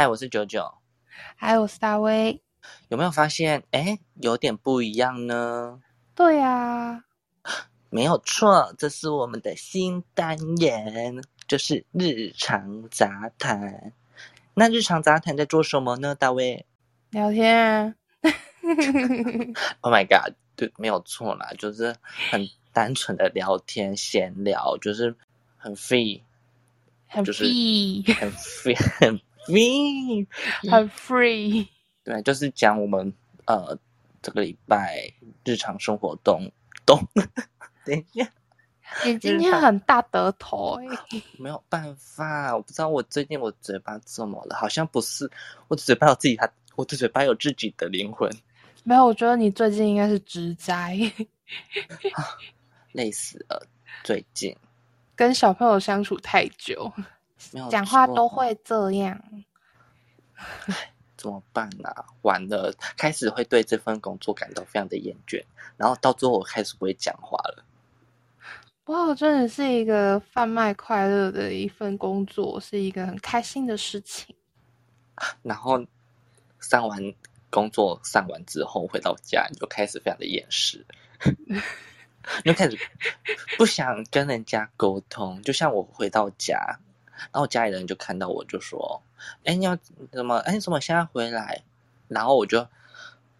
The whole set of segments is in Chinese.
嗨，我是九九。嗨，我是大威。有没有发现，哎，有点不一样呢？对呀，没有错，这是我们的新单元，就是日常杂谈。那日常杂谈在做什么呢？大卫？聊天。Oh my god！对，没有错啦，就是很单纯的聊天闲聊，就是很 free，很就是 free，很 free，很 free。很 free。对，就是讲我们呃这个礼拜日常生活动动。等一下，你今天很大得头哎、没有办法，我不知道我最近我嘴巴怎么了，好像不是我嘴巴有自己它，我的嘴巴有自己的灵魂，没有，我觉得你最近应该是植栽，累死了。最近跟小朋友相处太久，没有讲话都会这样。怎么办啊？完了，开始会对这份工作感到非常的厌倦，然后到最后我开始不会讲话了。哇，我真的是一个贩卖快乐的一份工作，是一个很开心的事情。然后上完工作上完之后回到家，你就开始非常的厌世，你就开始不想跟人家沟通。就像我回到家，然后家里人就看到我就说：“哎，你要怎么？哎，你怎么现在回来？”然后我就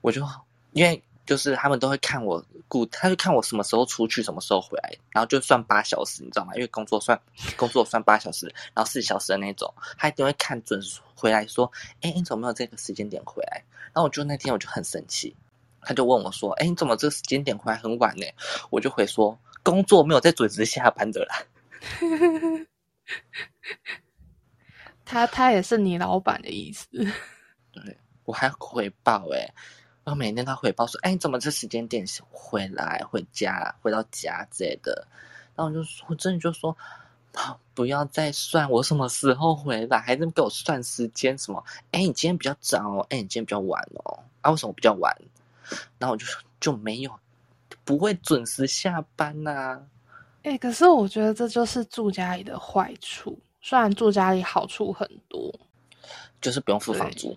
我就因为就是他们都会看我顾，他就看我什么时候出去，什么时候回来，然后就算八小时，你知道吗？因为工作算工作算八小时，然后四小时的那种，他一定会看准回来说：“哎，你怎么没有这个时间点回来？”然后我就那天我就很生气，他就问我说：“哎，你怎么这个时间点回来很晚呢？”我就回说：“工作没有在准时下班的啦。他他也是你老板的意思，”对我还回报哎、然后每天他回报说：“哎，你怎么这时间点回来回家回到家之类的？”然后我就说，我真的就说。啊不要再算我什么时候回来，还在给我算时间什么？哎，你今天比较早哦，哎，你今天比较晚哦，啊，为什么比较晚？然后我就说就没有，不会准时下班呐、哎、可是我觉得这就是住家里的坏处。虽然住家里好处很多，就是不用付房租。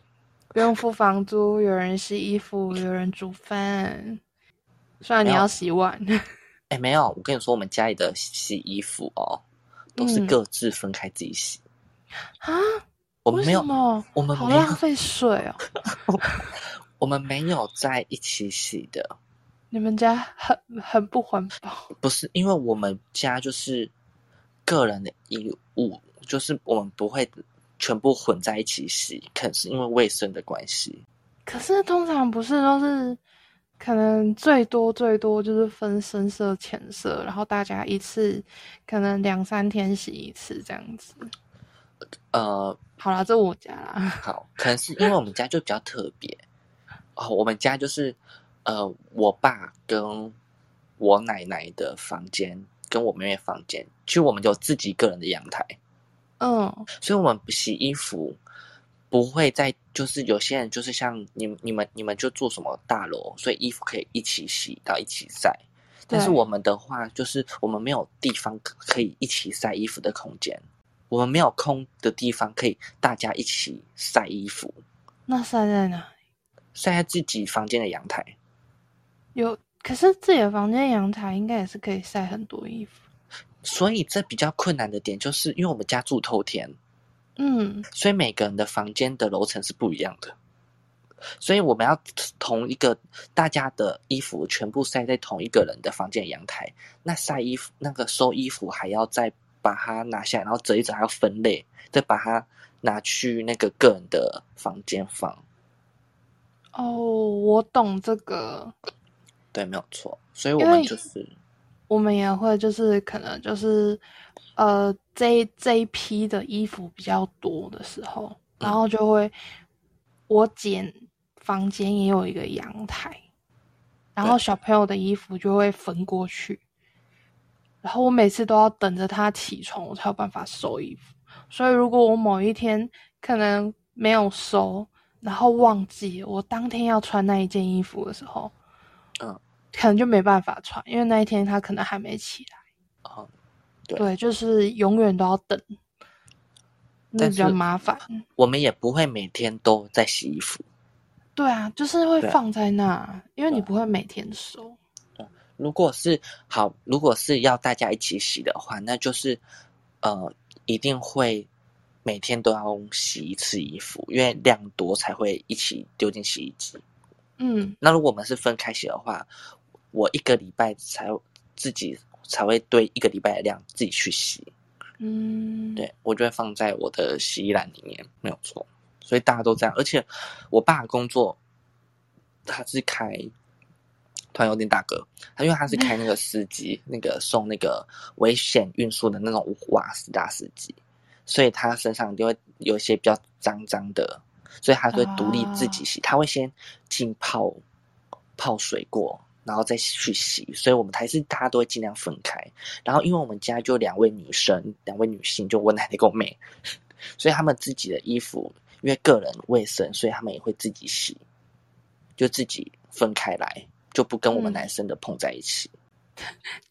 不用付房租，有人洗衣服，有人煮饭。虽然你要洗碗，哎，没有，我跟你说，我们家里的洗衣服哦，都是嗯各自分开自己洗。啊？为我们没有什，么？我们好浪费水哦！我们没有在一起洗的，你们家很很不环保。不是因为我们家就是个人的衣物，就是我们不会全部混在一起洗，可能是因为卫生的关系。可是通常不是都是，可能最多最多就是分深色、浅色，然后大家一次可能两三天洗一次这样子。呃，好啦，这我家啦。好，可能是因为我们家就比较特别哦，我们家就是呃，我爸跟我奶奶的房间跟我妹妹房间，其实我们有自己个人的阳台，嗯，所以我们洗衣服不会在，就是有些人就是像你你们你们就住什么大楼，所以衣服可以一起洗到一起晒。但是我们的话，就是我们没有地方可可以一起晒衣服的空间，我们没有空的地方可以大家一起晒衣服，那晒在哪？晒在自己房间的阳台。有，可是自己的房间阳台应该也是可以晒很多衣服。所以这比较困难的点，就是因为我们家住透天，嗯，所以每个人的房间的楼层是不一样的，所以我们要同一个大家的衣服全部晒在同一个人的房间阳台，那晒衣服那个收衣服还要再把它拿下来，然后折一折还要分类，再把它拿去那个个人的房间放。哦，我懂这个。对，没有错。所以我们就是我们也会就是可能就是呃这一这一批的衣服比较多的时候，然后就会我姐房间也有一个阳台，然后小朋友的衣服就会分过去，然后我每次都要等着他起床，我才有办法收衣服。所以如果我某一天可能没有收，然后忘记我当天要穿那一件衣服的时候，嗯，可能就没办法穿，因为那一天他可能还没起来。哦，对对，就是永远都要等。那比较麻烦。我们也不会每天都在洗衣服。对啊，就是会放在那，因为你不会每天收。如果是好，如果是要大家一起洗的话，那就是呃，一定会每天都要洗一次衣服，因为量多才会一起丢进洗衣机。嗯，那如果我们是分开洗的话，我一个礼拜才自己才会堆一个礼拜的量自己去洗。嗯，对我就会放在我的洗衣篮里面，没有错。所以大家都这样，而且我爸工作他是开。突然有点大哥，他因为他是开那个司机，那个送那个危险运输的那种瓦斯大司机，所以他身上就会有一些比较脏脏的，所以他会独立自己洗，他会先浸泡泡水过，然后再去洗，所以我们还是大家都会尽量分开。然后因为我们家就两位女生，两位女性，就我奶奶跟我妹，所以他们自己的衣服因为个人卫生，所以他们也会自己洗，就自己分开来。就不跟我们男生的碰在一起，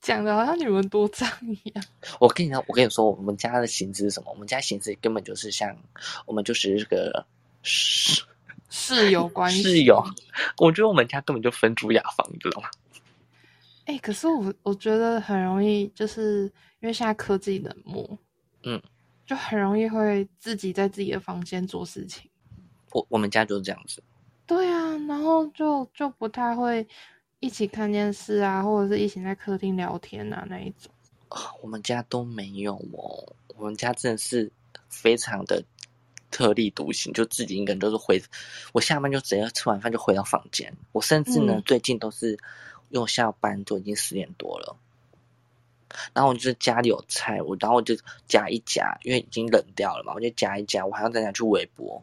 讲的好像你们多脏一样。我跟你讲，我跟你说，我们家的形式是什么？我们家形式根本就是像我们就是这个室室友关系。室友，我觉得我们家根本就分租雅房，你知道吗？哎，可是我我觉得很容易，就是因为现在科技冷漠，嗯，就很容易会自己在自己的房间做事情。我我们家就是这样子。对啊，然后就就不太会。一起看电视啊，或者是一起在客厅聊天啊，那一种。我们家都没有哦，我们家真的是非常的特立独行，就自己一个人都是回，我下班就直接吃完饭就回到房间。我甚至呢，最近都是因为我下班都已经十点多了，然后我就是家里有菜，我然后我就夹一夹，因为已经冷掉了嘛，我就夹一夹，我还要再拿去微波，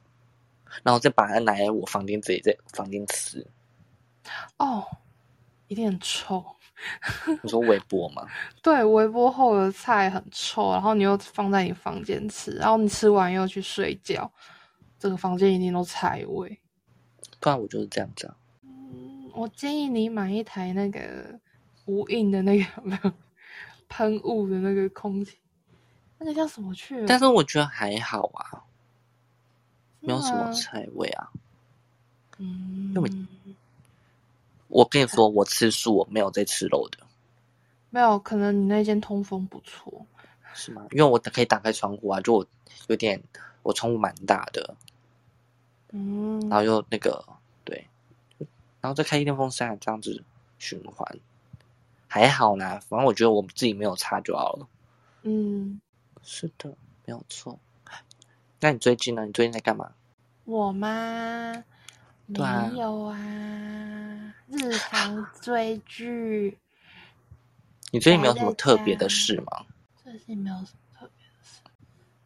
然后再把它拿来我房间自己在房间吃。哦。一定很臭。你说微波吗？对，微波后的菜很臭，然后你又放在你房间吃，然后你吃完又去睡觉，这个房间一定都菜味。不然我就是这样子。嗯，我建议你买一台那个无印的那个喷雾的那个空气，那个叫什么去？但是我觉得还好啊，没有什么菜味啊。嗯。我跟你说，我吃素，我没有在吃肉的。没有，可能你那间通风不错，是吗？因为我可以打开窗户啊，就我有点，我窗户蛮大的，嗯，然后又那个对，然后再开一电风扇这样子循环，还好啦。反正我觉得我自己没有差就好了。嗯，是的，没有错。那你最近呢？你最近在干嘛？我吗？没有啊。日常追剧，你最近没有什么特别的事吗？最近没有什么特别的事。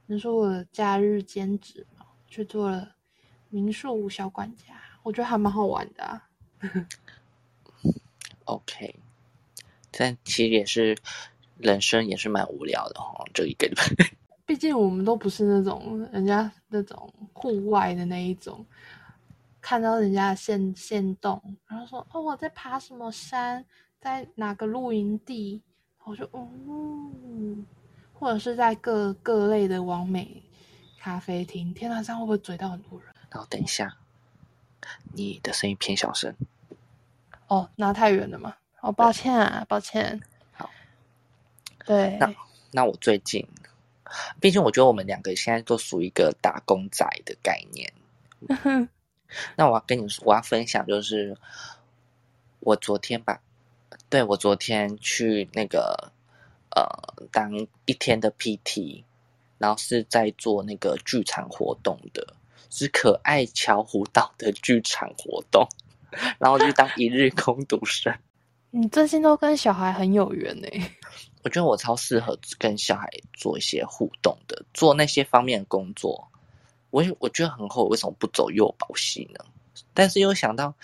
你说我的假日兼职嘛，去做了民宿小管家，我觉得还蛮好玩的。OK，但其实也是人生也是蛮无聊的哈，这一个礼拜。毕竟我们都不是那种人家那种户外的那一种。看到人家的线线动，然后说：“哦，我在爬什么山，在哪个露营地？”我就哦，或者是在各各类的完美咖啡厅。天哪，这样会不会追到很多人？然后等一下，你的声音偏小声。哦，拿太远了嘛？哦，抱歉啊，抱歉。好，对。那那我最近，毕竟我觉得我们两个现在都属于一个打工仔的概念。那我要跟你说，我要分享就是，我昨天吧，对我昨天去那个呃当一天的 PT，然后是在做那个剧场活动的，是可爱巧虎岛的剧场活动，然后就当一日空读生。你最近都跟小孩很有缘呢。我觉得我超适合跟小孩做一些互动的，做那些方面的工作。我我觉得很后悔，为什么不走幼保系呢？但是又想到，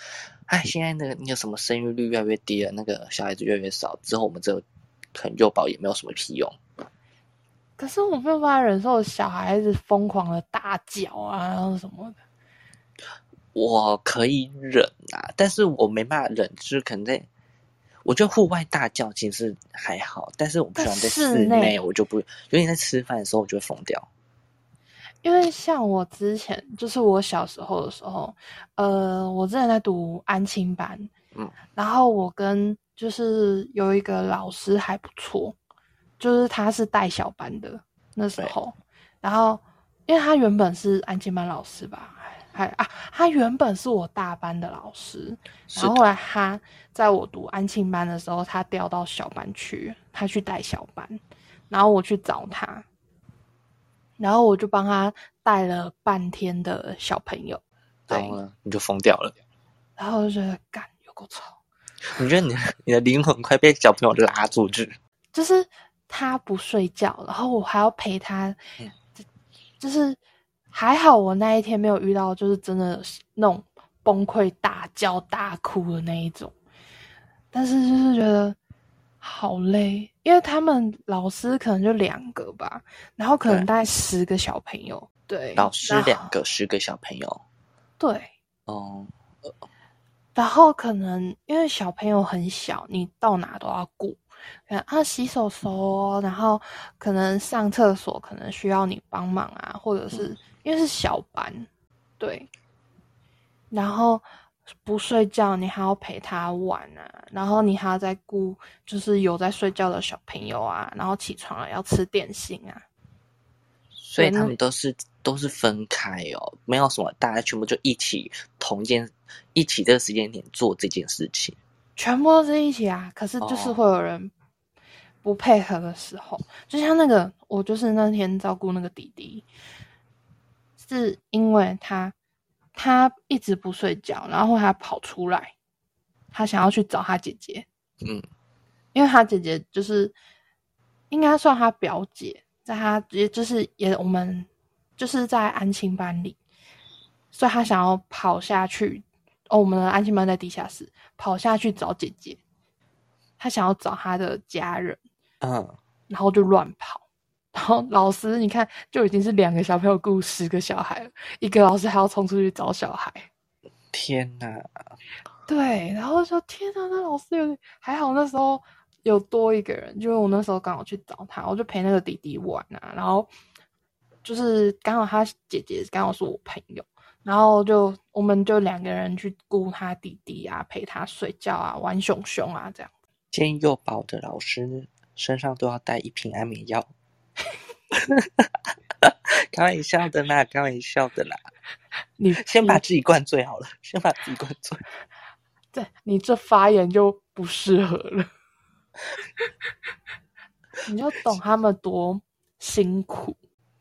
哎，现在那个那个什么生育率越来越低了，那个小孩子越来越少，之后我们这可能幼保也没有什么屁用。可是我没有办法忍受小孩子疯狂的大叫啊，然后什么的。我可以忍啊，但是我没办法忍，就是可能在，我觉得户外大叫其实还好，但是我不喜欢在室内，我就不，有点在吃饭的时候我就会疯掉。因为像我之前，就是我小时候的时候，呃，我之前在读安亲班，嗯，然后我跟就是有一个老师还不错，就是他是带小班的那时候，然后因为他原本是安亲班老师吧，还啊，他原本是我大班的老师，然后后来他在我读安庆班的时候，他调到小班去，他去带小班，然后我去找他。然后我就帮他带了半天的小朋友，然后呢，你就疯掉了。然后我就觉得干有够吵，你觉得你你的灵魂快被小朋友拉住去？就是他不睡觉，然后我还要陪他，就是还好我那一天没有遇到，就是真的那种崩溃大叫大哭的那一种，但是就是觉得。好累，因为他们老师可能就两个吧，然后可能大概十个小朋友。对，老师两个，十个小朋友。对，哦。然后可能因为小朋友很小，你到哪都要顾，啊，洗手手，然后可能上厕所可能需要你帮忙啊，或者是因为是小班，对，然后。不睡觉，你还要陪他玩啊，然后你还要在顾，就是有在睡觉的小朋友啊，然后起床了要吃点心啊。所以他们都是都是分开哦，没有什么大家全部就一起同间一起这个时间点做这件事情，全部都是一起啊。可是就是会有人不配合的时候，就像那个我就是那天照顾那个弟弟，是因为他。他一直不睡觉，然后他跑出来，他想要去找他姐姐。嗯，因为他姐姐就是应该算他表姐，在他也就是也我们就是在安亲班里，所以他想要跑下去。哦，我们的安亲班在地下室，跑下去找姐姐。他想要找他的家人，嗯，然后就乱跑。然后老师，你看，就已经是两个小朋友雇十个小孩了，一个老师还要冲出去找小孩。天哪！对，然后说天哪，那老师有还好，那时候有多一个人，就是我那时候刚好去找他，我就陪那个弟弟玩啊。然后就是刚好他姐姐刚好是我朋友，然后就我们就两个人去顾他弟弟啊，陪他睡觉啊，玩熊熊啊，这样。建议幼保的老师身上都要带一瓶安眠药。开玩笑的啦，开玩笑的啦。你先把自己灌醉好了，先把自己灌醉。对你这发言就不适合了。你就懂他们多辛苦。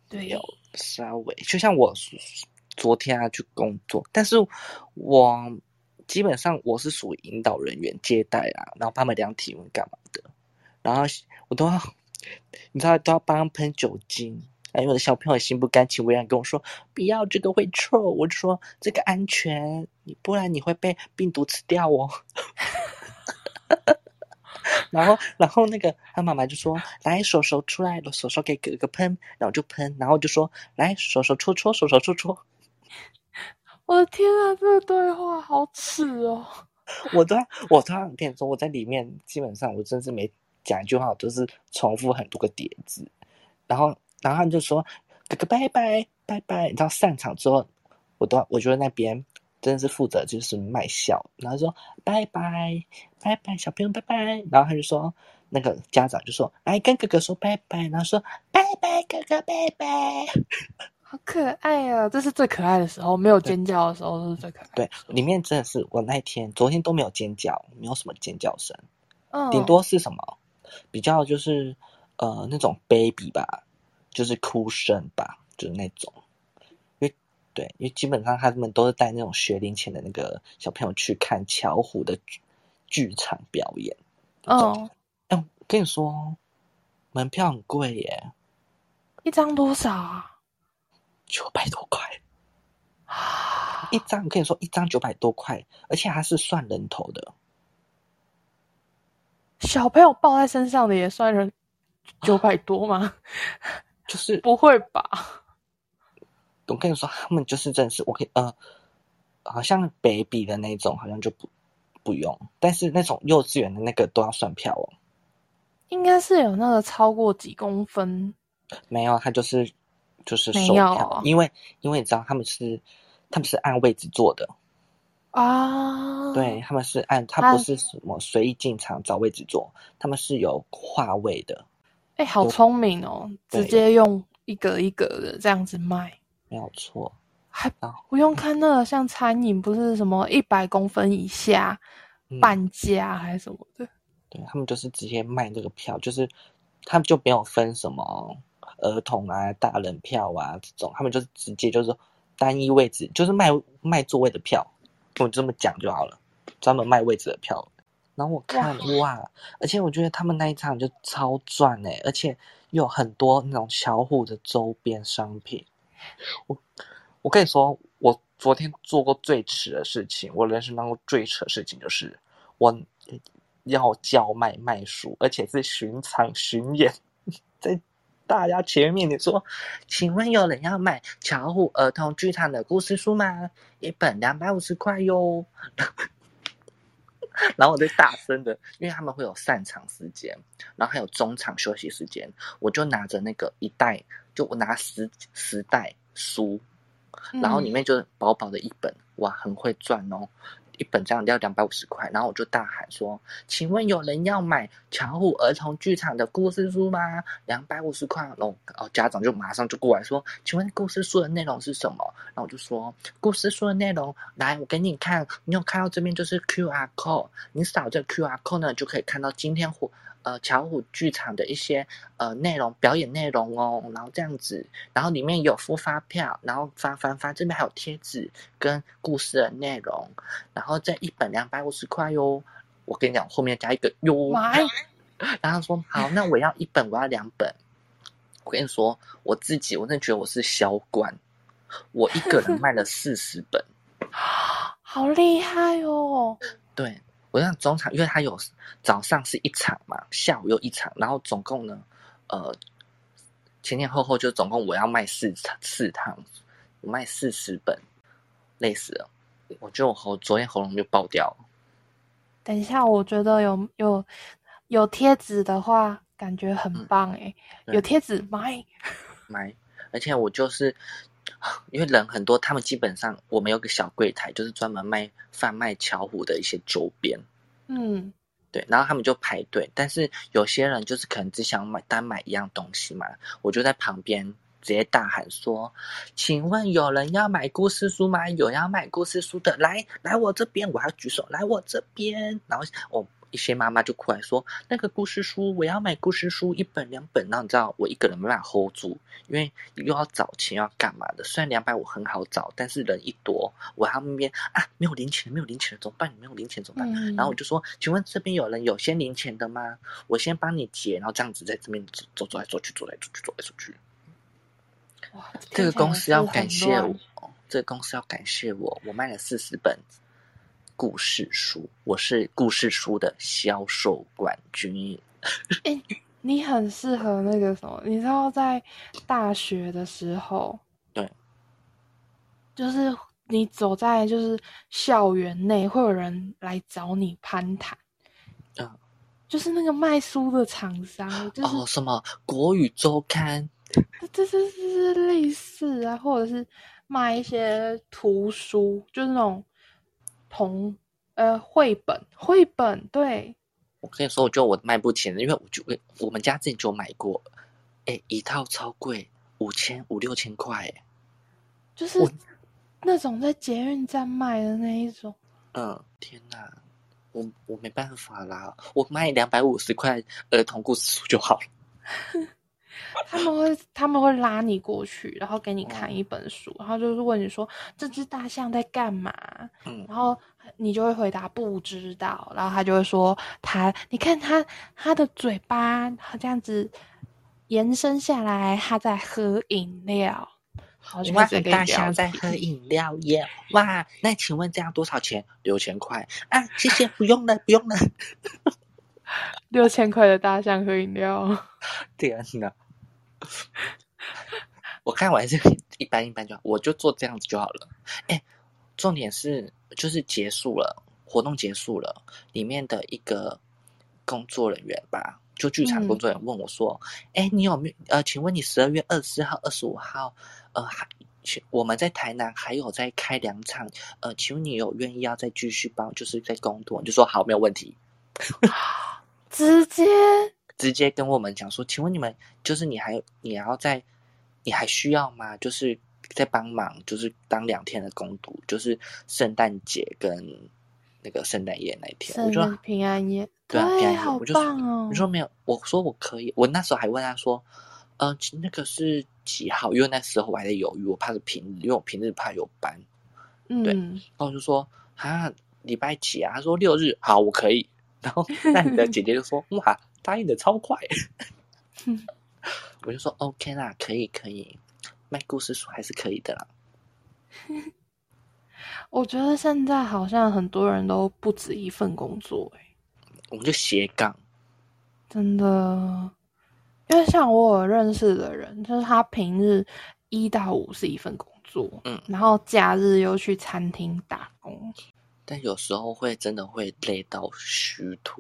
对，有稍微就像我昨天啊去工作，但是我基本上我是属于引导人员接待啊，然后他们量体温干嘛的，然后我都要。你知道都要帮喷酒精，哎，我的小朋友心不甘情不愿跟我说不要这个会臭，我就说这个安全，你不然你会被病毒吃掉哦。然后，然后那个他妈妈就说来手手出来了，手手给哥哥喷，然后就喷，然后就说来手手搓搓，手手搓搓。我的天啊，这个对话好耻哦！我都我都跟你说，我在里面基本上我真是没。讲一句话都是重复很多个叠字，然后，然后他们就说：“哥哥拜拜拜拜。”你知道散场之后，我都我觉得那边真的是负责就是卖笑，然后说：“拜拜拜拜，小朋友拜拜。”然后他就说：“那个家长就说，来跟哥哥说拜拜。”然后说：“拜拜哥哥拜拜。”好可爱啊！这是最可爱的时候，没有尖叫的时候是最可爱。对，里面真的是我那天昨天都没有尖叫，没有什么尖叫声，嗯，顶多是什么？比较就是呃那种 baby 吧，就是哭声吧，就是那种，因为对，因为基本上他们都是带那种学龄前的那个小朋友去看巧虎的剧场表演。哦，哎，跟你说，门票很贵耶，一张多少啊？九百多块啊！一张，我跟你说，一张九百多块，而且还是算人头的。小朋友抱在身上的也算人九百多吗？就是 不会吧？我跟你说，他们就是真是，我可以呃，好像 baby 的那种，好像就不不用，但是那种幼稚园的那个都要算票哦。应该是有那个超过几公分？没有，他就是就是没售票有，因为因为你知道他们是他们是按位置坐的，啊，对，他们是按他啊不是什么随意进场找位置坐，他们是有划位的，哎，好聪明哦，直接用一格一格的这样子卖，没有错。还不用看那个像餐饮不是什么一百公分以下嗯。半价还是什么的，对他们就是直接卖这个票，就是他们就没有分什么儿童啊、大人票啊这种，他们就是直接就是单一位置，就是卖卖座位的票，我这么讲就好了，专门卖位置的票。然后我看哇，而且我觉得他们那一场就超赚哎、而且有很多那种巧虎的周边商品。我我跟你说，我昨天做过最扯的事情，我人生当中最扯的事情就是我要叫卖卖书，而且是巡场巡演，在大家前面你说，请问有人要买巧虎儿童剧场的故事书吗？一本两百五十块哟。然后我就大声的，因为他们会有散场时间，然后还有中场休息时间，我就拿着那个一袋，就我拿十十袋书，然后里嗯面就是薄薄的一本，哇，很会赚哦。一本这样要两百五十块，然后我就大喊说：“请问有人要买巧虎儿童剧场的故事书吗？两百五十块。”然后哦，家长就马上就过来说：“请问故事书的内容是什么？”然后我就说：“故事书的内容，来，我给你看，你有看到这边就是 Q R code，你扫这 Q R code 呢，就可以看到今天虎呃巧虎剧场的一些呃内容表演内容哦，然后这样子，然后里面有付发票，然后翻翻翻，这边还有贴纸跟故事的内容，然后这一本两百五十块哟。我跟你讲，后面加一个哟，然后说好，那我要一本，我要两本。我跟你说，我自己我真的觉得我是销冠，我一个人卖了四十本。好厉害哦！对我想中场，因为他有早上是一场嘛，下午又一场，然后总共呢，呃，前前后后就总共我要卖四场四趟，我卖四十本，累死了。我觉得我喉昨天喉咙就爆掉了。等一下，我觉得有有有贴纸的话，感觉很嗯棒诶。对有贴纸买，买，而且我就是因为人很多，他们基本上我们有个小柜台，就是专门卖贩卖巧虎的一些周边，嗯，对，然后他们就排队，但是有些人就是可能只想买单买一样东西嘛，我就在旁边直接大喊说：“请问有人要买故事书吗？有要买故事书的，来来我这边，我还要举手，来我这边。”然后我、一些妈妈就过来说：“那个故事书，我要买故事书一本两本。”然后你知道我一个人没办法 hold 住，因为又要找钱要干嘛的。虽然两百五很好找，但是人一多，我还要那边啊没有零钱，没有零钱怎么办？没有零钱怎么办？嗯然后我就说：“请问这边有人有先零钱的吗？我先帮你结。”然后这样子在这边走走走来走去，走来走去，走来走去。哇，这个公司要感谢我，这个公司要感谢我，我卖了四十本故事书，我是故事书的销售冠军。哎、你很适合那个什么，你知道在大学的时候，对，就是你走在就是校园内，会有人来找你攀谈，嗯，就是那个卖书的厂商，就是哦，什么国语周刊？这这这这是类似啊，或者是卖一些图书，就是那种同呃绘本，绘本对，我跟你说，我觉得我卖不起的，因为我就我们家自己就买过，哎，一套超贵，五千五六千块，哎，就是那种在捷运站卖的那一种。嗯，天哪，我我没办法啦，我卖两百五十块儿童故事书就好了。他们会他们会拉你过去，然后给你看嗯一本书，然后就是问你说这只大象在干嘛，嗯，然后你就会回答不知道，然后他就会说他，你看他他的嘴巴，他这样子延伸下来，他在喝饮料，哇大象在喝饮料耶！哇，那请问这样多少钱？六千块啊！谢谢，不用了，不用了。六千块的大象喝饮料，天哪！我看我还是一般一般就好，我就做这样子就好了。哎，重点是就是结束了，活动结束了，里面的一个工作人员吧，就剧场工作人员问我说：“哎、你有没有呃？请问你十二月二十四号、二十五号，呃，还我们在台南还有在开两场，呃，请问你有愿意要再继续帮，就是在工作？”我就说好，没有问题。直接直接跟我们讲说，请问你们就是你还有你要在，你还需要吗？就是在帮忙，就是当两天的工读，就是圣诞节跟那个圣诞夜那一天。我就圣诞平安夜，对啊平安夜好我就棒哦！我说没有，我说我可以。我那时候还问他说，呃，那个是几号？因为那时候我还在犹豫，我怕是平日，因为我平日怕有班。对嗯，然后我就说啊，礼拜几啊？他说六日，好，我可以。然后那你的姐姐就说哇，答应的超快。我就说 OK 啦，可以可以，卖故事书还是可以的啦。我觉得现在好像很多人都不止一份工作、欸，我们就斜杠，真的。因为像我有认识的人，就是他平日一到五是一份工作，嗯然后假日又去餐厅打工。但有时候会真的会累到虚脱。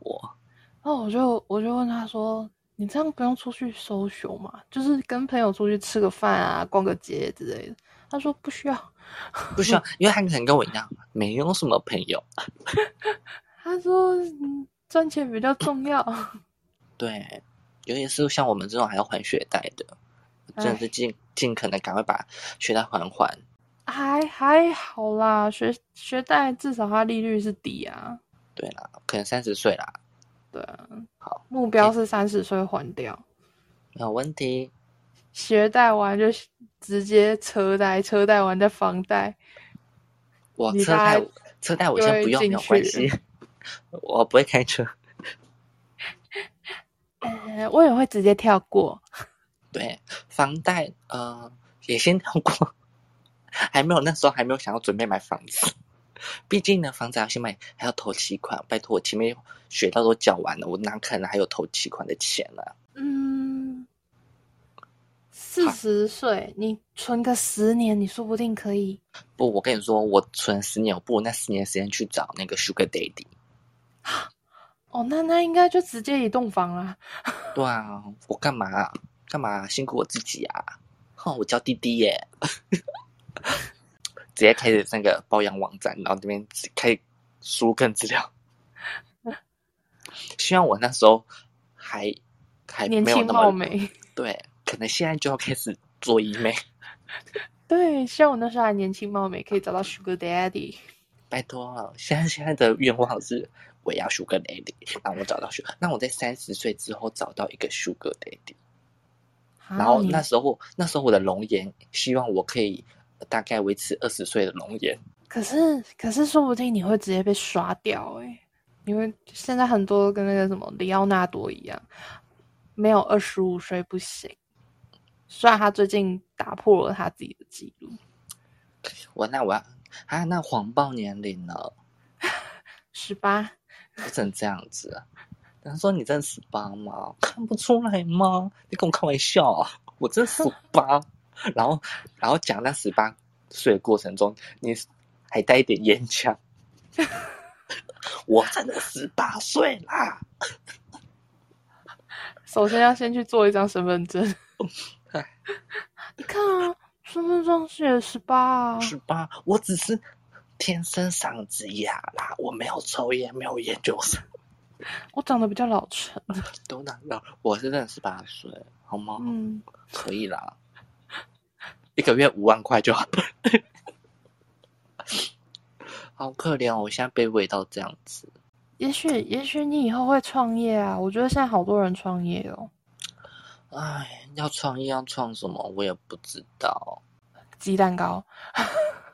然后我就我就问他说：“你这样不用出去 social 吗？就是跟朋友出去吃个饭啊，逛个街之类的。”他说：“不需要。不需要，因为他可能跟我一样，没有什么朋友。”他说：“嗯，赚钱比较重要。对，尤其是像我们这种还要还学贷的，真的是尽尽可能赶快把学贷还还。还还好啦，学学贷至少它利率是低啊。对啦，可能三十岁啦，对啊，好，目标是三十岁还掉。没有问题。学贷完就直接车贷，车贷完再房贷。我车贷车贷我先不用，进没有关去系，我不会开车。呃，我也会直接跳过。对，房贷呃也先跳过，还没有那时候还没有想要准备买房子，毕竟呢房子要先买，还要投期款。拜托，我前面学到都缴完了，我哪可能还有投期款的钱呢、嗯，四十岁，你存个十年，你说不定可以。不，我跟你说，我存十年，我不如那十年时间去找那个 Sugar Daddy。哦，那那应该就直接一栋房啦。对啊，我干嘛啊干嘛辛苦我自己啊？哼，我叫弟弟耶，直接开始那个包养网站，然后这边开始输入个人资料。希望我那时候还还年轻没有那么貌美。对，可能现在就要开始做医美。对，希望我那时候还年轻貌美，可以找到 Sugar Daddy。拜托了，现在现在的愿望是我要 Sugar Daddy，让我找到 Sugar，那我在三十岁之后找到一个 Sugar Daddy。然后那时候，那时候我的容颜，希望我可以大概维持二十岁的容颜。可是可是说不定你会直接被刷掉诶、因为现在很多跟那个什么里奥纳多一样，没有二十五岁不行。虽然他最近打破了他自己的记录，我那我要啊，那谎报年龄呢？十八。不成这样子啊！他说你真十八吗？看不出来吗？你跟我开玩笑啊！我真十八，然后然后讲那十八岁的过程中，你还带一点烟枪。我真的十八岁啦！首先要先去做一张身份证 哎。你看啊，身份证写十八啊。十八，我只是天生嗓子哑啦，我没有抽烟，没有研究生。我长得比较老成。都难道我是真的十八岁，好吗？嗯，可以啦，一个月五万块就好。好可怜哦，我现在被喂到这样子。也许也许你以后会创业啊。我觉得现在好多人创业哦，哎，要创业要创什么，我也不知道。鸡蛋糕。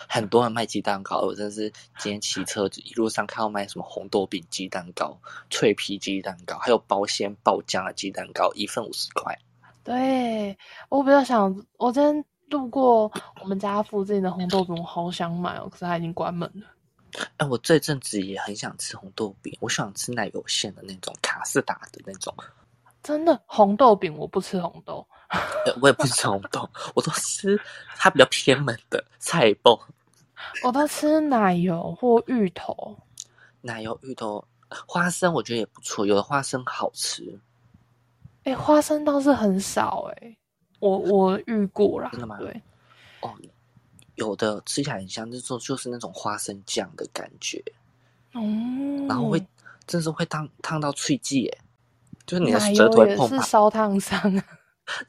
很多人卖鸡蛋糕，我真是今天骑车一路上看到卖什么红豆饼鸡蛋糕、脆皮鸡蛋糕，还有包鲜爆浆的鸡蛋糕，一份五十块。对我比较想，我今天路过我们家附近的红豆饼，我好想买哦，可是它已经关门了。哎，我这阵子也很想吃红豆饼，我想吃奶油馅的那种卡士达的那种。真的红豆饼我不吃红豆，呃我也不吃红豆，我都吃它比较偏门的菜包。我都吃奶油或芋头。奶油芋头、花生，我觉得也不错，有的花生好吃。哎、花生倒是很少哎、我我遇过啦，真的吗对，哦，有的吃起来很像，就是说就是那种花生酱的感觉，哦，然后会真是会烫烫到脆剂耶，就是你的舌头会是烧烫伤啊，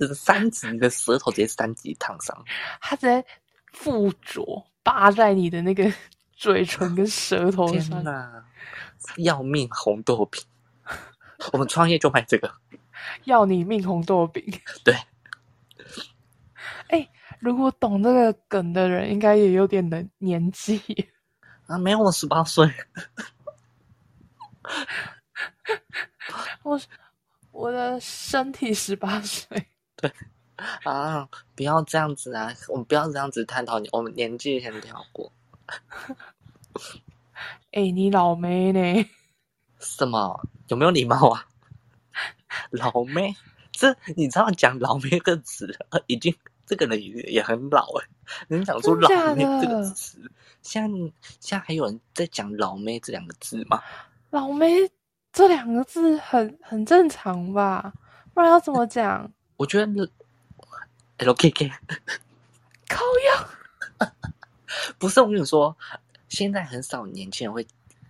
就是三级，你的舌头直接三级烫伤。它直接附着扒在你的那个嘴唇跟舌头天上，哪，要命红豆饼！我们创业就卖这个，要你命红豆饼。对，哎、如果懂这个梗的人，应该也有点的年纪。啊，没有我十八岁，我我的身体十八岁，对啊，不要这样子啊！我们不要这样子探讨你，我们年纪先跳过。哎、你老妹呢？什么？有没有礼貌啊？老妹，这你知道讲老妹这个词，呃已经这个人也也很老哎，能讲出老妹这个词，现在现在还有人在讲老妹这两个字吗？老妹这两个字很很正常吧？不然要怎么讲？我觉得 LKK 靠腰 不是我跟你说，现在很少年轻人会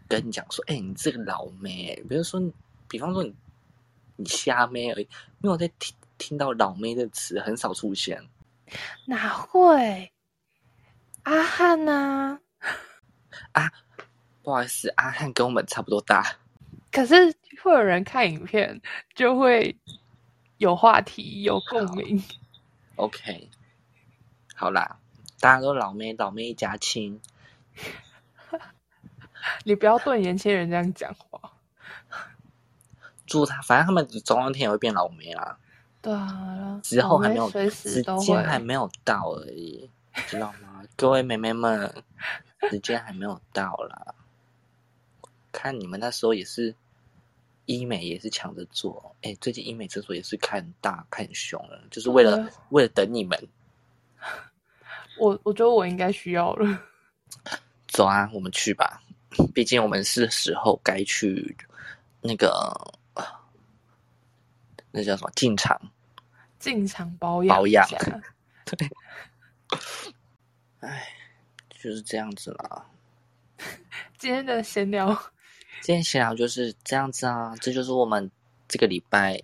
跟你讲说，哎、你这个老妹，比如说，比方说你你瞎妹而已，没有在听听到老妹的词，很少出现。哪会？阿汉呐、不好意思，阿汉跟我们差不多大，可是会有人看影片，就会有话题，有共鸣。OK，好啦，大家都老妹，老妹一家亲。你不要对年轻人这样讲话。祝他，反正他们总有一天也会变老妹啦，对啊，之后还没有时时间还。没有到而已，知道吗？各位妹妹们，时间还没有到啦。看你们那时候也是医美也是抢着做，哎、最近医美诊所也是开很大、开很凶了，就是为了、为了等你们我我觉得我应该需要了。走啊，我们去吧。毕竟我们是时候该去那个呃那叫什么进场。进场保养保养一下 唉，就是这样子啦。今天的闲聊，今天闲聊就是这样子啊，这就是我们这个礼拜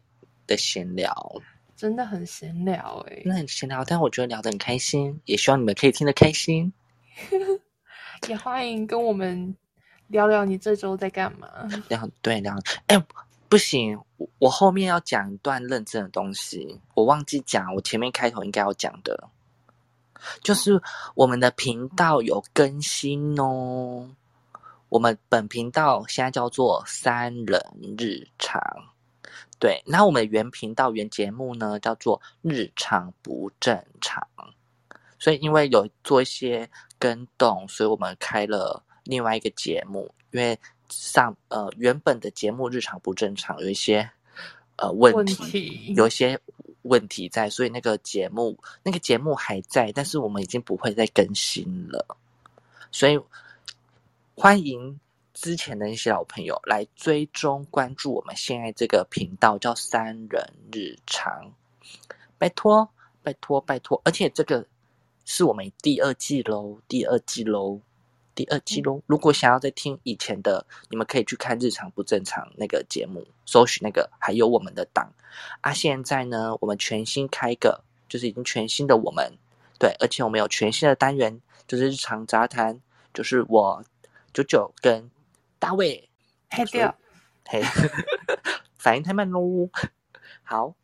的闲聊。真的很闲聊哎、那很闲聊，但我觉得聊得很开心，也希望你们可以听得开心。也欢迎跟我们聊聊你这周在干嘛。聊对聊，哎、不行，我我后面要讲一段认真的东西，我忘记讲，我前面开头应该要讲的，就是我们的频道有更新哦。我们本频道现在叫做三人日常，对，那我们原频道原节目呢叫做日常不正常，所以因为有做一些更动，所以我们开了另外一个节目，因为上呃原本的节目日常不正常有一些呃问问题，题。有一些问题在，所以那个节目那个节目还在，但是我们已经不会再更新了，所以欢迎之前的一些老朋友来追踪关注我们现在这个频道，叫三人日常，拜托拜托拜托，而且这个是我们第二季喽，第二季喽。第二季喽！如果想要再听以前的，你们可以去看《日常不正常》那个节目，搜寻那个还有我们的档啊。现在呢，我们全新开个，就是已经全新的我们，对，而且我们有全新的单元，就是日常杂谈，就是我九九跟大卫，黑掉，嘿，反应太慢喽。好，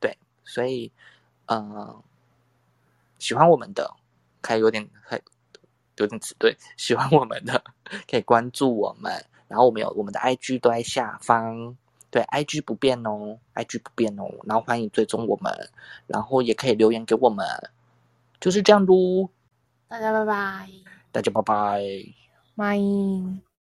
对，所以呃，喜欢我们的，还有点还有点词对，喜欢我们的可以关注我们，然后我们有我们的 IG 都在下方，对，IG 不变哦，IG 不变哦，然后欢迎追踪我们，然后也可以留言给我们，就是这样喽，大家拜拜，大家拜拜。拜。